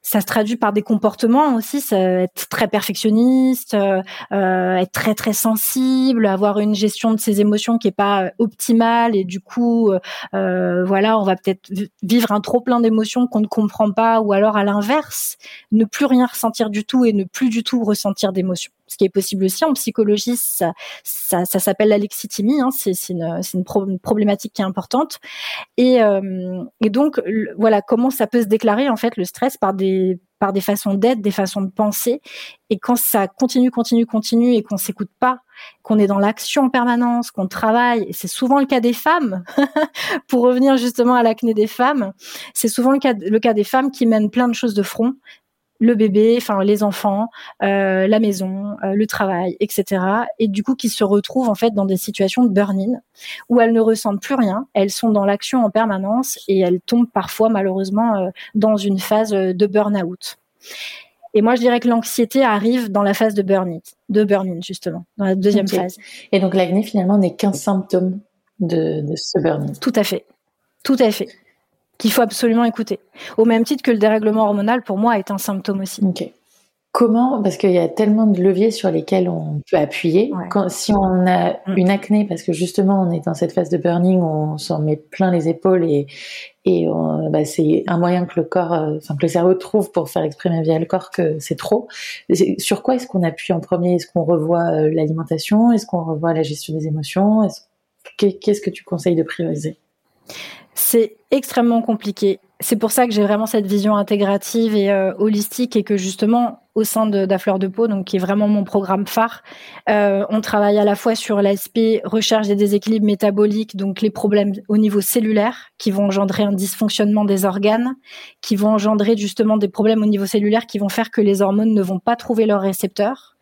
ça se traduit par des comportements aussi, être très perfectionniste, euh, euh, être très très sensible, avoir une gestion de ses émotions qui est pas optimale et du coup, euh, voilà, on va peut-être vivre un trop plein d'émotions qu'on ne comprend pas, ou alors à l'inverse, ne plus rien ressentir du tout et ne plus du tout ressentir d'émotions ce qui est possible aussi en psychologie, ça, ça, ça s'appelle l'alexithymie, hein, c'est une, une, problématique qui est importante. Et, euh, et donc, voilà, comment ça peut se déclarer en fait le stress par des par des façons d'être, des façons de penser. Et quand ça continue, continue, continue et qu'on s'écoute pas, qu'on est dans l'action en permanence, qu'on travaille, et c'est souvent le cas des femmes, pour revenir justement à l'acné des femmes, c'est souvent le cas, le cas des femmes qui mènent plein de choses de front, le bébé, enfin les enfants, euh, la maison, euh, le travail, etc. Et du coup, qui se retrouvent en fait dans des situations de burn-in où elles ne ressentent plus rien, elles sont dans l'action en permanence et elles tombent parfois malheureusement euh, dans une phase de burn-out. Et moi, je dirais que l'anxiété arrive dans la phase de burn-in, de burn-in justement, dans la deuxième phase. Et donc l'acné finalement n'est qu'un symptôme de, de ce burn-in. Tout à fait, tout à fait qu'il faut absolument écouter. Au même titre que le dérèglement hormonal, pour moi, est un symptôme aussi. Ok. Comment, parce qu'il y a tellement de leviers sur lesquels on peut appuyer. Quand, si on a mm. une acné, parce que justement on est dans cette phase de burning on s'en met plein les épaules et, et bah, c'est un moyen que le corps, euh, enfin que le cerveau trouve pour faire exprimer via le corps que c'est trop. Sur quoi est-ce qu'on appuie en premier? Est-ce qu'on revoit euh, l'alimentation? Est-ce qu'on revoit la gestion des émotions? Qu'est-ce que tu conseilles de prioriser? C'est extrêmement compliqué. C'est pour ça que j'ai vraiment cette vision intégrative et euh, holistique et que justement au sein de, de Fleur de Peau, donc qui est vraiment mon programme phare. Euh, on travaille à la fois sur l'aspect recherche des déséquilibres métaboliques, donc les problèmes au niveau cellulaire qui vont engendrer un dysfonctionnement des organes, qui vont engendrer justement des problèmes au niveau cellulaire qui vont faire que les hormones ne vont pas trouver leurs récepteurs.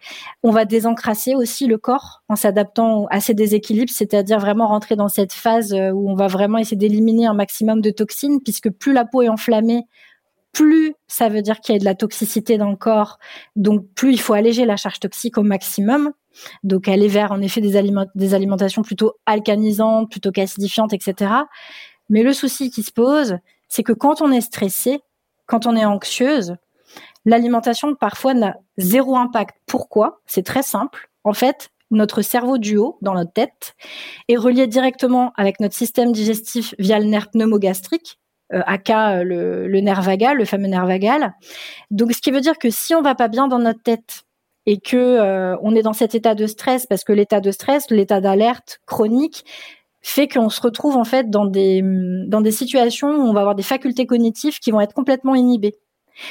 On va désencrasser aussi le corps en s'adaptant à ces déséquilibres, c'est-à-dire vraiment rentrer dans cette phase euh, où on va vraiment essayer d'éliminer un maximum de toxines, puisque plus la peau est enflammée, plus ça veut dire qu'il y a de la toxicité dans le corps, donc plus il faut alléger la charge toxique au maximum. Donc aller vers en effet des, alimentations plutôt alcanisantes, plutôt qu'acidifiantes, etc. Mais le souci qui se pose, c'est que quand on est stressé, quand on est anxieuse, l'alimentation parfois n'a zéro impact. Pourquoi? C'est très simple. En fait, notre cerveau du haut, dans notre tête, est relié directement avec notre système digestif via le nerf pneumogastrique, euh, aka euh, le, nerf vagal, le fameux nerf vagal. Donc, ce qui veut dire que si on va pas bien dans notre tête et que euh, on est dans cet état de stress, parce que l'état de stress, l'état d'alerte chronique, fait qu'on se retrouve en fait dans des dans des situations où on va avoir des facultés cognitives qui vont être complètement inhibées.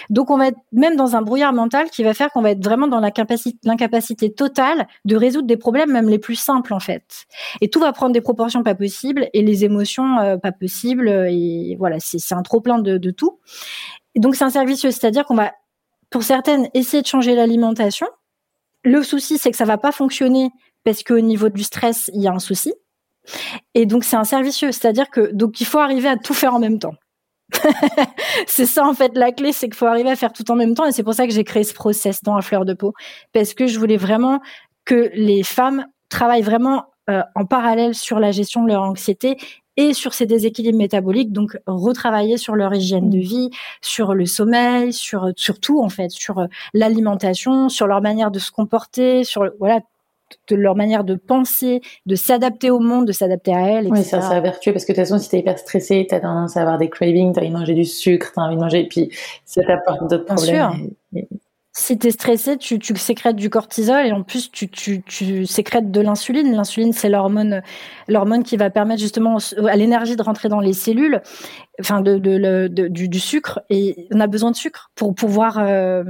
Donc on va être même dans un brouillard mental qui va faire qu'on va être vraiment dans l'incapacité totale de résoudre des problèmes même les plus simples en fait. Et tout va prendre des proportions pas possibles et les émotions euh, pas possibles et voilà c'est un trop plein de, tout. Et donc c'est un service c'est-à-dire qu'on va pour certaines essayer de changer l'alimentation. Le souci c'est que ça va pas fonctionner parce qu'au niveau du stress il y a un souci. Et donc c'est un servicieux, c'est-à-dire que donc il faut arriver à tout faire en même temps. c'est ça en fait la clé, c'est qu'il faut arriver à faire tout en même temps et c'est pour ça que j'ai créé ce process dans la fleur de peau. Parce que je voulais vraiment que les femmes travaillent vraiment euh, en parallèle sur la gestion de leur anxiété et sur ces déséquilibres métaboliques, donc retravailler sur leur hygiène de vie, sur le sommeil, sur sur tout en fait, sur euh, l'alimentation, sur leur manière de se comporter, sur voilà de leur manière de penser, de s'adapter au monde, de s'adapter à elle. Oui, ça, c'est vertueux parce que de toute façon, si t'es hyper stressé, t'as tendance à avoir des cravings, t'as envie de manger du sucre, t'as envie de manger, et puis ça t'apporte d'autres problèmes. Sûr si tu es stressé, tu, tu, sécrètes du cortisol et en plus tu, tu, tu sécrètes de l'insuline. L'insuline, c'est l'hormone, l'hormone qui va permettre justement à l'énergie de rentrer dans les cellules, enfin de, de, de du, du, sucre. Et on a besoin de sucre pour pouvoir euh,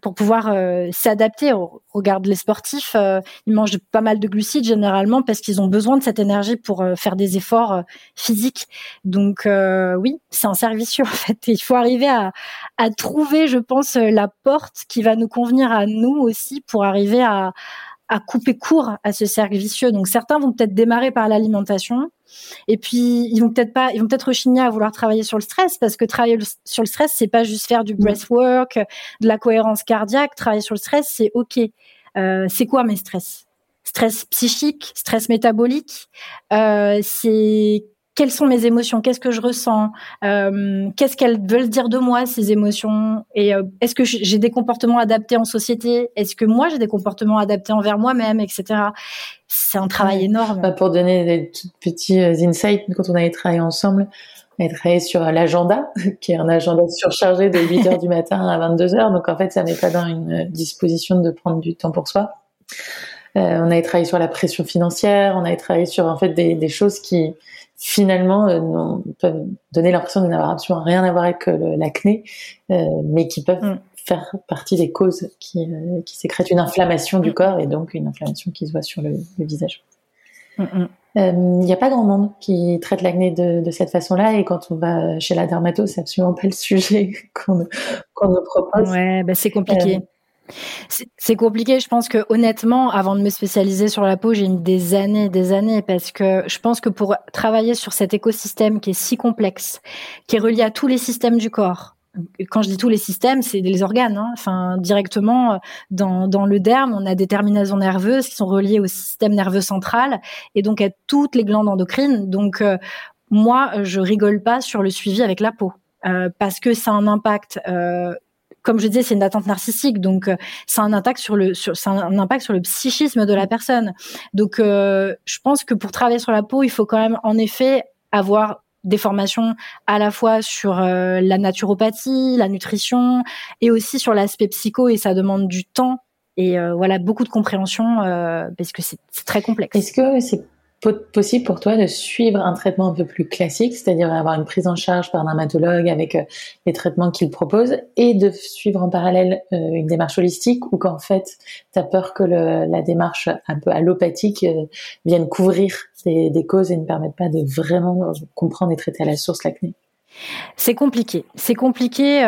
pour pouvoir euh, s'adapter. Regarde les sportifs, euh, ils mangent pas mal de glucides généralement parce qu'ils ont besoin de cette énergie pour faire des efforts physiques. Donc oui, c'est un service en fait. Il faut arriver à, à trouver, je pense, la porte qui va nous convenir à nous aussi pour arriver à, à couper court à ce cercle vicieux. Donc certains vont peut-être démarrer par l'alimentation et puis ils vont peut-être pas ils vont peut-être rechigner à vouloir travailler sur le stress parce que travailler sur le stress c'est pas juste faire du breathwork, de la cohérence cardiaque, travailler sur le stress c'est OK. Euh, c'est quoi mes stress? Stress psychique, stress métabolique, euh, c'est quelles sont mes émotions, qu'est-ce que je ressens, euh, qu'est-ce qu'elles veulent dire de moi ces émotions, et euh, est-ce que j'ai des comportements adaptés en société, est-ce que moi j'ai des comportements adaptés envers moi-même, etc. C'est un travail énorme. Bah, pour donner des petits euh, insights, quand on avait travaillé ensemble, on avait travaillé sur l'agenda, qui est un agenda surchargé de 8 heures du matin à 22 heures, donc en fait ça n'est pas dans une disposition de prendre du temps pour soi. Euh, on avait travaillé sur la pression financière, on avait travaillé sur en fait des, des choses qui finalement euh, peuvent donner l'impression de n'avoir absolument rien à voir avec euh, l'acné, euh, mais qui peuvent mm. faire partie des causes qui, euh, qui sécrètent une inflammation du mm. corps et donc une inflammation qui se voit sur le, le visage. Mm, il n'y a pas grand monde qui traite l'acné de, de, cette façon-là et quand on va chez la dermato, c'est absolument pas le sujet qu'on qu'on nous propose. Ouais, bah c'est compliqué. C'est compliqué. Je pense que honnêtement, avant de me spécialiser sur la peau, j'ai mis des années, des années, parce que je pense que pour travailler sur cet écosystème qui est si complexe, qui est relié à tous les systèmes du corps. Quand je dis tous les systèmes, c'est les organes. Hein. Enfin, directement dans, dans le derme, on a des terminaisons nerveuses qui sont reliées au système nerveux central et donc à toutes les glandes endocrines. Donc euh, moi, je rigole pas sur le suivi avec la peau. Euh, parce que ça a un impact euh, comme je disais, c'est une attente narcissique, donc euh, c'est un impact sur le, sur, un impact sur le psychisme de la personne. Donc, euh, je pense que pour travailler sur la peau, il faut quand même, en effet, avoir des formations à la fois sur euh, la naturopathie, la nutrition, et aussi sur l'aspect psycho, et ça demande du temps et voilà beaucoup de compréhension parce que c'est très complexe. Est-ce que c'est possible pour toi de suivre un traitement un peu plus classique, c'est-à-dire avoir une prise en charge par un dermatologue avec euh, les traitements qu'il propose, et de suivre en parallèle euh, une démarche holistique, ou qu'en fait, tu as peur que la démarche un peu allopathique euh, vienne couvrir des, des, causes et ne permette pas de vraiment comprendre et traiter à la source l'acné C'est compliqué. C'est compliqué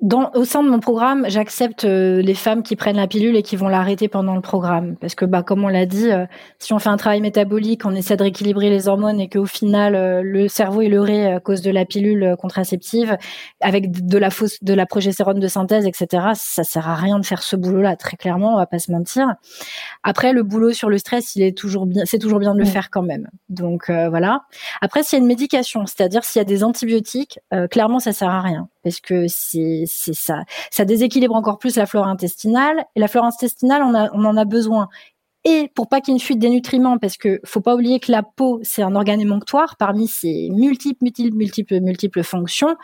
dans, au sein de mon programme, j'accepte euh, les femmes qui prennent la pilule et qui vont l'arrêter pendant le programme. Parce que, bah, comme on l'a dit, euh, si on fait un travail métabolique, on essaie de rééquilibrer les hormones et qu'au final, euh, le cerveau est leurré à cause de la pilule contraceptive, avec de la fausse, de la progestérone de synthèse, etc., ça sert à rien de faire ce boulot-là, très clairement, on va pas se mentir. Après, le boulot sur le stress, il est toujours bien, c'est toujours bien de le mm. faire quand même. Donc, voilà. Après, s'il y a une médication, c'est-à-dire s'il y a des antibiotiques, clairement, ça sert à rien parce que c'est ça ça déséquilibre encore plus la flore intestinale et la flore intestinale on en a besoin. Et pour pas qu'il y ait une fuite des nutriments parce que faut pas oublier que la peau c'est un organe émonctoire parmi ses multiples multiples multiples multiples fonctions.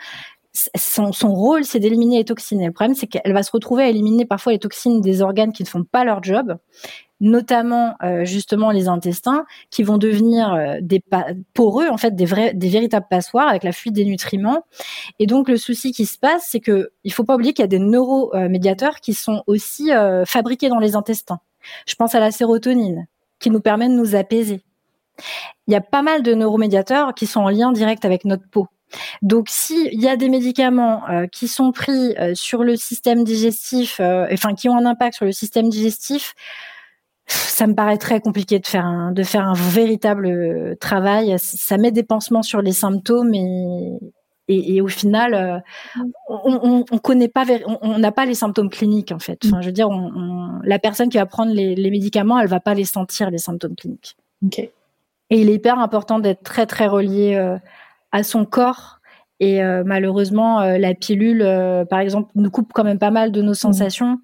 Son, son rôle, c'est d'éliminer les toxines. Et le problème, c'est qu'elle va se retrouver à éliminer parfois les toxines des organes qui ne font pas leur job notamment euh, justement les intestins, qui vont devenir euh, des poreux, en fait, des vrais, des véritables passoires avec la fuite des nutriments. Et donc le souci qui se passe, c'est que il faut pas oublier qu'il y a des neuromédiateurs qui sont aussi euh, fabriqués dans les intestins. Je pense à la sérotonine, qui nous permet de nous apaiser. Il y a pas mal de neuromédiateurs qui sont en lien direct avec notre peau. Donc, s'il y a des médicaments qui sont pris sur le système digestif, enfin qui ont un impact sur le système digestif, ça me paraît très compliqué de faire un, de faire un véritable euh, travail. Ça met des pansements sur les symptômes et, et, au final, euh, on, on, connaît pas, on n'a pas les symptômes cliniques en fait. Enfin, je veux dire, la personne qui va prendre les, les, médicaments, elle va pas les sentir les symptômes cliniques. Ok. Et il est hyper important d'être très très relié euh, à son corps et euh, malheureusement, euh, la pilule, euh, par exemple, nous coupe quand même pas mal de nos mmh. sensations.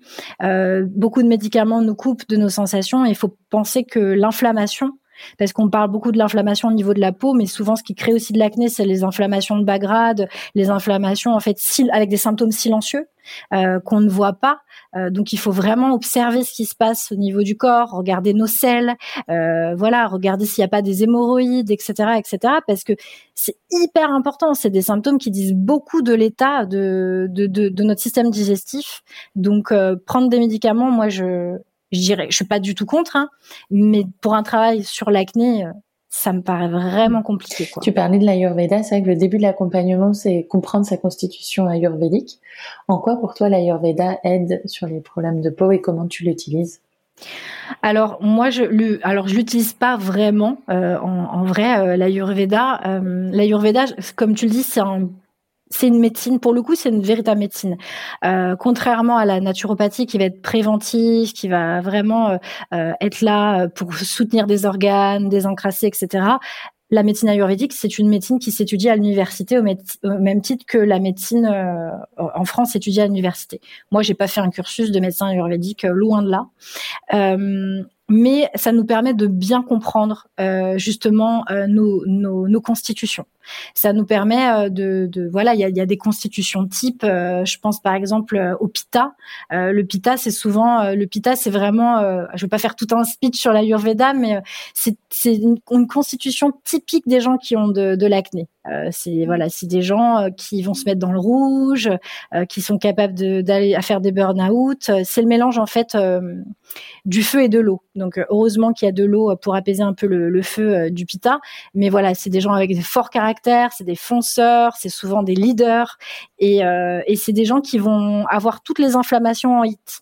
beaucoup de médicaments nous coupent de nos sensations. il faut penser que l'inflammation, parce qu'on parle beaucoup de l'inflammation au niveau de la peau, mais souvent ce qui crée aussi de l'acné, c'est les inflammations de bas grade, les inflammations en fait avec des symptômes silencieux euh, qu'on ne voit pas. Euh, donc il faut vraiment observer ce qui se passe au niveau du corps, regarder nos selles, euh, voilà, regarder s'il n'y a pas des hémorroïdes, etc., etc. Parce que c'est hyper important. C'est des symptômes qui disent beaucoup de l'état de, de, de, de, notre système digestif. Donc prendre des médicaments, moi je je dirais, je suis pas du tout contre, hein, mais pour un travail sur l'acné, euh, ça me paraît vraiment compliqué. Quoi. Tu parlais de l'Ayurveda, c'est vrai que le début de l'accompagnement, c'est comprendre sa constitution ayurvédique. En quoi pour toi l'Ayurveda aide sur les problèmes de peau et comment tu l'utilises? Alors moi je le, alors je l'utilise pas vraiment euh, en, en, vrai euh, l'ayurveda euh, l'ayurveda comme tu le dis c'est un c'est une médecine, pour le coup, c'est une véritable médecine. Euh, contrairement à la naturopathie qui va être préventive, qui va vraiment euh, euh, être là pour soutenir des organes, désencrasser, etc. La médecine ayurvédique, c'est une médecine qui s'étudie à l'université au, même titre que la médecine en France s'étudie à l'université. Moi, j'ai pas fait un cursus de médecin ayurvédique, loin de là mais ça nous permet de bien comprendre euh, justement euh, nos, nos, nos, constitutions. Ça nous permet euh, de, de voilà, il y a, y a, des constitutions type. je pense par exemple au Pitta. le Pitta, c'est souvent le Pitta, c'est vraiment. je vais pas faire tout un speech sur l'Ayurveda, mais c'est une, une, constitution typique des gens qui ont de, de l'acné. c'est voilà, c'est des gens qui vont se mettre dans le rouge, qui sont capables d'aller à faire des burn-out. C'est le mélange en fait du feu et de l'eau. Donc euh, heureusement qu'il y a de l'eau pour apaiser un peu le, feu euh, du pita. Mais voilà, c'est des gens avec des forts caractères, c'est des fonceurs, c'est souvent des leaders et, euh, c'est des gens qui vont avoir toutes les inflammations en hit.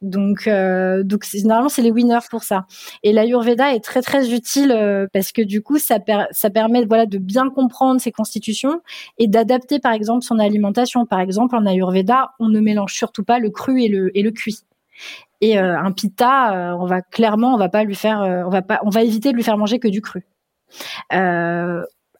Donc, euh, généralement c'est les winners pour ça. Et l'Ayurveda est très très utile parce que du coup ça, permet de bien comprendre ses constitutions et d'adapter par exemple son alimentation. Par exemple en Ayurveda, on ne mélange surtout pas le cru et le cuit. Et euh, un pita, euh, on va clairement, on va pas lui faire, euh, on va pas, on va éviter de lui faire manger que du cru.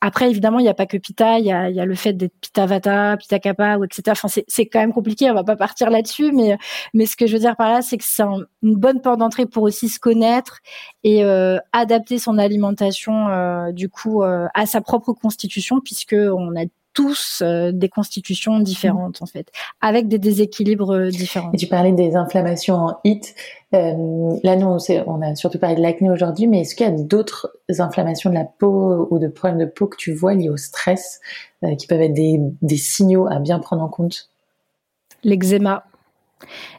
Après, évidemment, il n'y a pas que Pita, il y a, le fait d'être Pita Vata, Pita Kappa, ou etc. Enfin, c'est quand même compliqué, on va pas partir là-dessus, mais, mais ce que je veux dire par là, c'est que c'est une bonne porte d'entrée pour aussi se connaître et adapter son alimentation, du coup, à sa propre constitution, puisque on a tous euh, des constitutions différentes en fait, avec des déséquilibres euh, différents. Et tu parlais des inflammations en HIT. Euh, là, nous, on, on, a surtout parlé de l'acné aujourd'hui, mais est-ce qu'il y a d'autres inflammations de la peau ou de problèmes de peau que tu vois liés au stress qui peuvent être des, des signaux à bien prendre en compte? L'eczéma.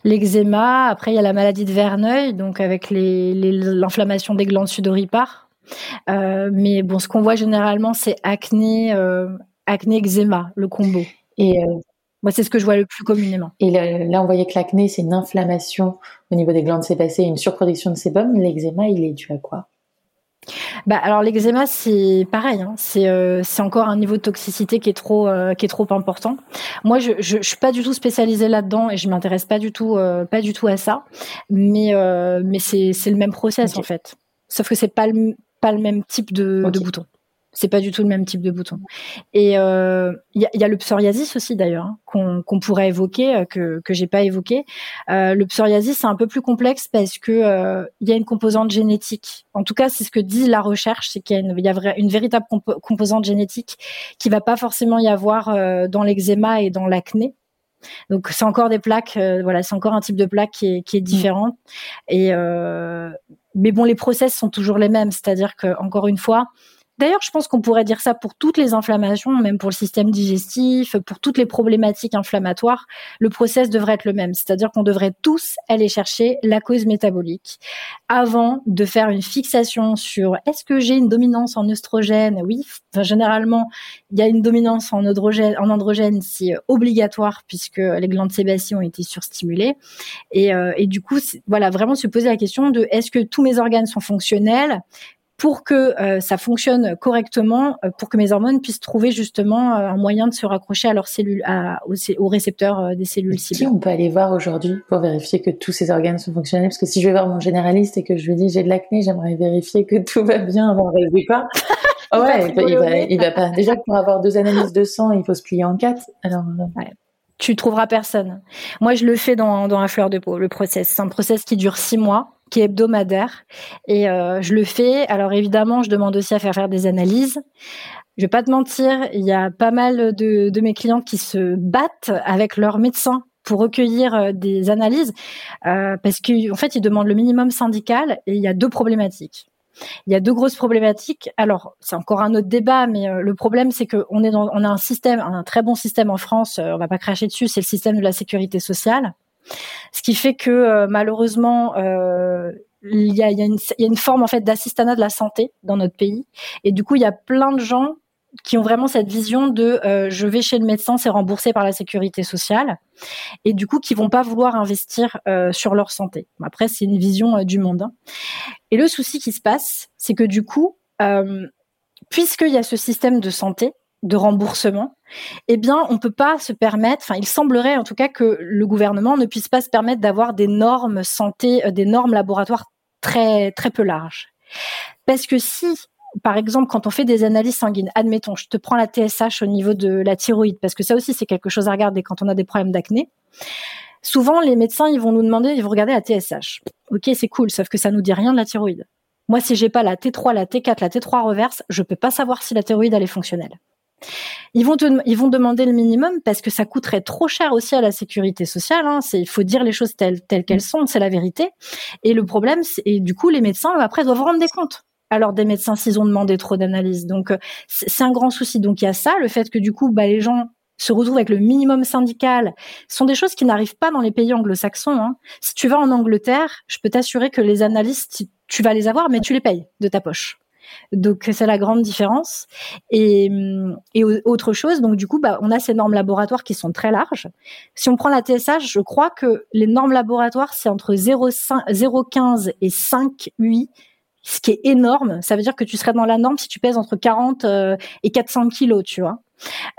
L'eczéma, après il y a la maladie de Verneuil, donc avec l'inflammation les, des glandes sudoripares. Euh, mais bon, ce qu'on voit généralement, c'est acné, euh, acné eczéma, le combo. Et euh, Moi, c'est ce que je vois le plus communément. Et là, on voyait que l'acné, c'est une inflammation au niveau des glandes sébacées, une surproduction de sébum. L'eczéma, il est dû à quoi? Bah alors l'eczéma c'est pareil, hein. c'est euh, c'est encore un niveau de toxicité qui est trop euh, qui est trop important. Moi je, je, je suis pas du tout spécialisée là-dedans et je m'intéresse pas du tout euh, pas du tout à ça, mais mais c'est c'est le même process en fait. Sauf que c'est pas le pas le même type de, de bouton. C'est pas du tout le même type de bouton. Et il euh, y, a, y, a, le psoriasis aussi d'ailleurs hein, qu'on pourrait évoquer euh, que que j'ai pas évoqué. Euh, le psoriasis c'est un peu plus complexe parce que euh, il y a une composante génétique. En tout cas, c'est ce que dit la recherche, c'est qu'il y a une, y a une véritable composante génétique qui va pas forcément y avoir euh, dans l'eczéma et dans l'acné. Donc c'est encore des plaques, voilà, c'est encore un type de plaque qui est, qui est différent. Et mais bon, les process sont toujours les mêmes, c'est-à-dire que encore une fois, D'ailleurs, je pense qu'on pourrait dire ça pour toutes les inflammations, même pour le système digestif, pour toutes les problématiques inflammatoires. Le process devrait être le même, c'est-à-dire qu'on devrait tous aller chercher la cause métabolique avant de faire une fixation sur est-ce que j'ai une dominance en oestrogène? Oui, généralement, il y a une dominance en androgène, en androgène, c'est obligatoire puisque les glandes sébacées ont été surstimulées. Et, euh, et du coup, voilà, vraiment se poser la question de est-ce que tous mes organes sont fonctionnels? Pour que euh, ça fonctionne correctement, euh, pour que mes hormones puissent trouver justement euh, un moyen de se raccrocher à leurs cellules, à, aux, récepteurs des cellules cibles. Qui on peut aller voir aujourd'hui pour vérifier que tous ces organes sont fonctionnels? Parce que si je vais voir mon généraliste et que je lui dis j'ai de l'acné, j'aimerais vérifier que tout va bien avant de résout pas. ouais, il va, il va, pas. Déjà pour avoir deux analyses de sang, il faut se plier en quatre. Alors. Ouais tu trouveras personne. Moi, je le fais dans, dans la fleur de peau, le process. C'est un process qui dure six mois qui est hebdomadaire. Et euh, je le fais. Alors évidemment, je demande aussi à faire faire des analyses. Je vais pas te mentir, il y a pas mal de, de mes clientes qui se battent avec leur médecin pour recueillir euh, des analyses euh, parce qu'en en fait, ils demandent le minimum syndical et il y a deux problématiques. Il y a deux grosses problématiques. Alors, c'est encore un autre débat, mais euh, le problème, c'est qu'on est dans, on a un système, un très bon système en France. on va pas cracher dessus. C'est le système de la sécurité sociale. Ce qui fait que euh, malheureusement, euh, il y a, une, forme en fait d'assistanat de la santé dans notre pays, et du coup, il y a plein de gens qui ont vraiment cette vision de euh, je vais chez le médecin, c'est remboursé par la sécurité sociale, et du coup qui vont pas vouloir investir sur leur santé. Après, c'est une vision du monde. Hein. Et le souci qui se passe, c'est que du coup, puisqu'il y a ce système de santé, de remboursement, eh bien, on peut pas se permettre, enfin, il semblerait en tout cas que le gouvernement ne puisse pas se permettre d'avoir des normes santé, euh, des normes laboratoires très, très peu larges. Parce que si, par exemple, quand on fait des analyses sanguines, admettons, je te prends la TSH au niveau de la thyroïde, parce que ça aussi, c'est quelque chose à regarder quand on a des problèmes d'acné. Souvent, les médecins, ils vont nous demander, ils vont regarder la TSH. Ok, c'est cool, sauf que ça nous dit rien de la thyroïde. Moi, si j'ai pas la T3, la T4, la T3 reverse, je peux pas savoir si la thyroïde, elle est fonctionnelle. Ils vont, ils vont demander le minimum parce que ça coûterait trop cher aussi à la sécurité sociale. Hein. Il faut dire les choses telles, telles qu'elles sont, c'est la vérité. Et le problème, et du coup, les médecins après doivent rendre des comptes. Alors des médecins s'ils ont demandé trop d'analyses. Donc euh, c'est un grand souci. Donc il y a ça, le fait que du coup, bah, les gens se retrouvent avec le minimum syndical, ce sont des choses qui n'arrivent pas dans les pays anglo-saxons. Hein. Si tu vas en Angleterre, je peux t'assurer que les analystes, tu vas les avoir, mais tu les payes de ta poche. Donc c'est la grande différence. Et, autre chose, donc du coup, bah, on a ces normes laboratoires qui sont très larges. Si on prend la TSH, je crois que les normes laboratoires, c'est entre 0,15 et 5,8 ce qui est énorme. Ça veut dire que tu serais dans la norme si tu pèses entre 40 euh, et 400 kilos, tu vois.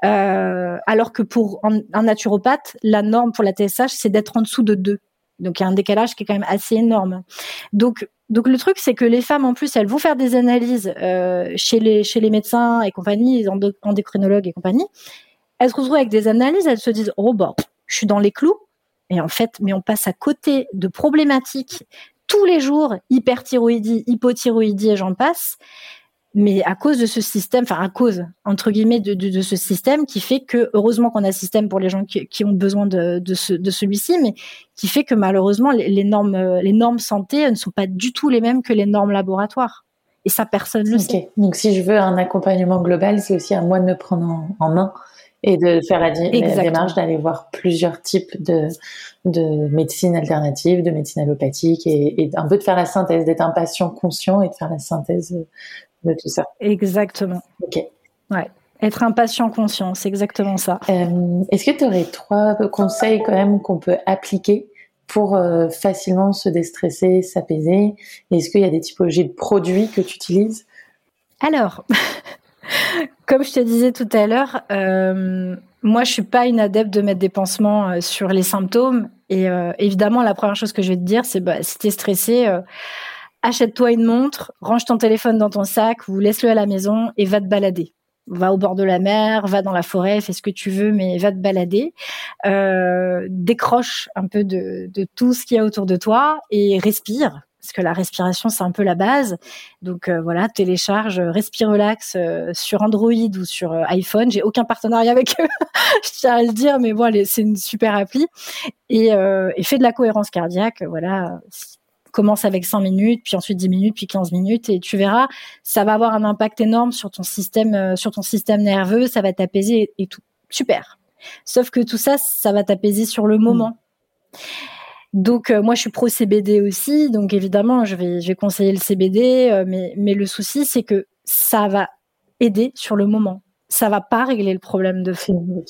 Euh, alors que pour un, naturopathe, la norme pour la TSH, c'est d'être en dessous de 2. Donc il y a un décalage qui est quand même assez énorme. Donc donc le truc c'est que les femmes en plus elles vont faire des analyses euh, chez les chez les médecins et compagnie, les endocrinologues et compagnie. Elles se retrouvent avec des analyses, elles se disent oh bah je suis dans les clous. Et en fait, mais on passe à côté de problématiques tous les jours, hyperthyroïdie, hypothyroïdie et j'en passe mais à cause de ce système, enfin à cause entre guillemets de, de, de, ce système qui fait que heureusement qu'on a un système pour les gens qui, qui ont besoin de, de, ce, de celui-ci, mais qui fait que malheureusement les, les, normes les normes santé ne sont pas du tout les mêmes que les normes laboratoires. Et ça personne le sait. Donc si je veux un accompagnement global, c'est aussi à moi de me prendre en, main et de faire la, la démarche d'aller voir plusieurs types de, de médecine alternative, de médecine allopathique et, et, un peu de faire la synthèse, d'être un patient conscient et de faire la synthèse de tout ça. Exactement. Ok. Ouais. Être un patient conscient, c'est exactement ça. Euh, est-ce que tu aurais trois conseils quand même qu'on peut appliquer pour euh, facilement se déstresser, s'apaiser? Est-ce qu'il y a des typologies de produits que tu utilises? Alors, comme je te disais tout à l'heure, euh, moi je suis pas une adepte de mettre des pansements sur les symptômes. Et évidemment, la première chose que je vais te dire, c'est bah, si tu es stressé, achète-toi une montre, range ton téléphone dans ton sac ou laisse-le à la maison et va te balader va au bord de la mer, va dans la forêt, fais ce que tu veux, mais va te balader. Euh, décroche un peu de, tout ce qu'il y a autour de toi et respire. Parce que la respiration, c'est un peu la base. Donc euh, voilà, télécharge Respire Relax euh, sur Android ou sur iPhone. J'ai aucun partenariat avec eux, je tiens à le dire, mais bon, c'est une super appli. Et, et fais de la cohérence cardiaque. Voilà, commence avec 5 minutes, puis ensuite 10 minutes, puis 15 minutes, et tu verras, ça va avoir un impact énorme sur ton système, euh, sur ton système nerveux, ça va t'apaiser et, tout. Super. Sauf que tout ça, ça va t'apaiser sur le moment. Donc euh, moi je suis pro CBD aussi, donc évidemment je vais je vais conseiller le CBD, euh, mais mais le souci c'est que ça va aider sur le moment. Ça va pas régler le problème de fond.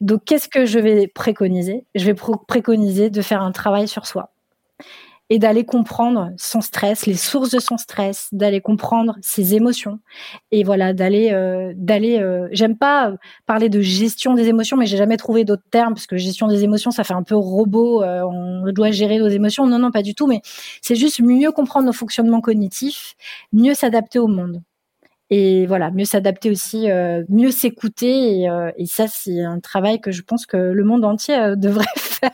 Donc qu'est-ce que je vais préconiser? Je vais préconiser de faire un travail sur soi et d'aller comprendre son stress, les sources de son stress, d'aller comprendre ses émotions et voilà d'aller euh, d'aller. Euh, j'aime pas parler de gestion des émotions, mais j'ai jamais trouvé d'autres termes parce que gestion des émotions ça fait un peu robot. Euh, on doit gérer nos émotions. Non non pas du tout, mais c'est juste mieux comprendre nos fonctionnements cognitifs, mieux s'adapter au monde et voilà mieux s'adapter aussi, mieux s'écouter et, et ça c'est un travail que je pense que le monde entier devrait faire.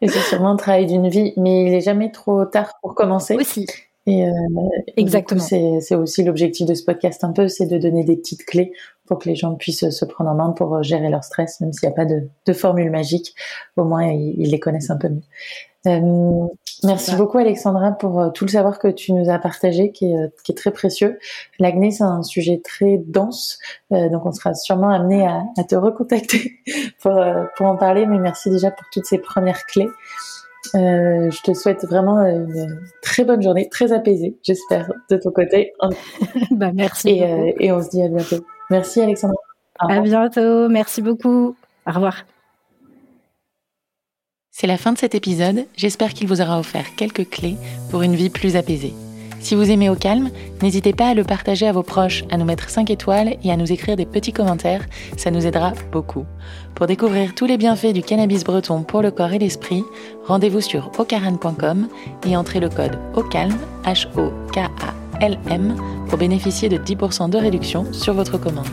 Et c'est sûrement un travail d'une vie, mais il est jamais trop tard pour commencer. Aussi. Et, euh, Exactement. C'est aussi l'objectif de ce podcast un peu, c'est de donner des petites clés pour que les gens puissent se prendre en main pour euh, gérer leur stress, même s'il n'y a pas de, de, formule magique, au moins ils, les connaissent un peu mieux. Euh, merci beaucoup Alexandra pour euh, tout le savoir que tu nous as partagé, qui est, qui est très précieux. L'acné, c'est un sujet très dense, euh, donc on sera sûrement amené à, à, te recontacter pour, pour en parler, mais merci déjà pour toutes ces premières clés. Euh, je te souhaite vraiment une très bonne journée, très apaisée, j'espère, de ton côté. bah, merci. Et, euh, et, on se dit à bientôt. Merci Alexandra. À bientôt, merci beaucoup. Au revoir. C'est la fin de cet épisode, j'espère qu'il vous aura offert quelques clés pour une vie plus apaisée. Si vous aimez au calme, n'hésitez pas à le partager à vos proches, à nous mettre 5 étoiles et à nous écrire des petits commentaires, ça nous aidera beaucoup. Pour découvrir tous les bienfaits du cannabis breton pour le corps et l'esprit, rendez-vous sur ocaran.com et entrez le code OCALM, H-O-K-A-L-M, pour bénéficier de 10% de réduction sur votre commande.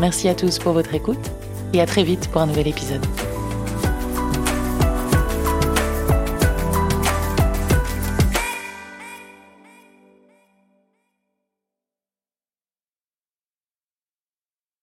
Merci à tous pour votre écoute et à très vite pour un nouvel épisode.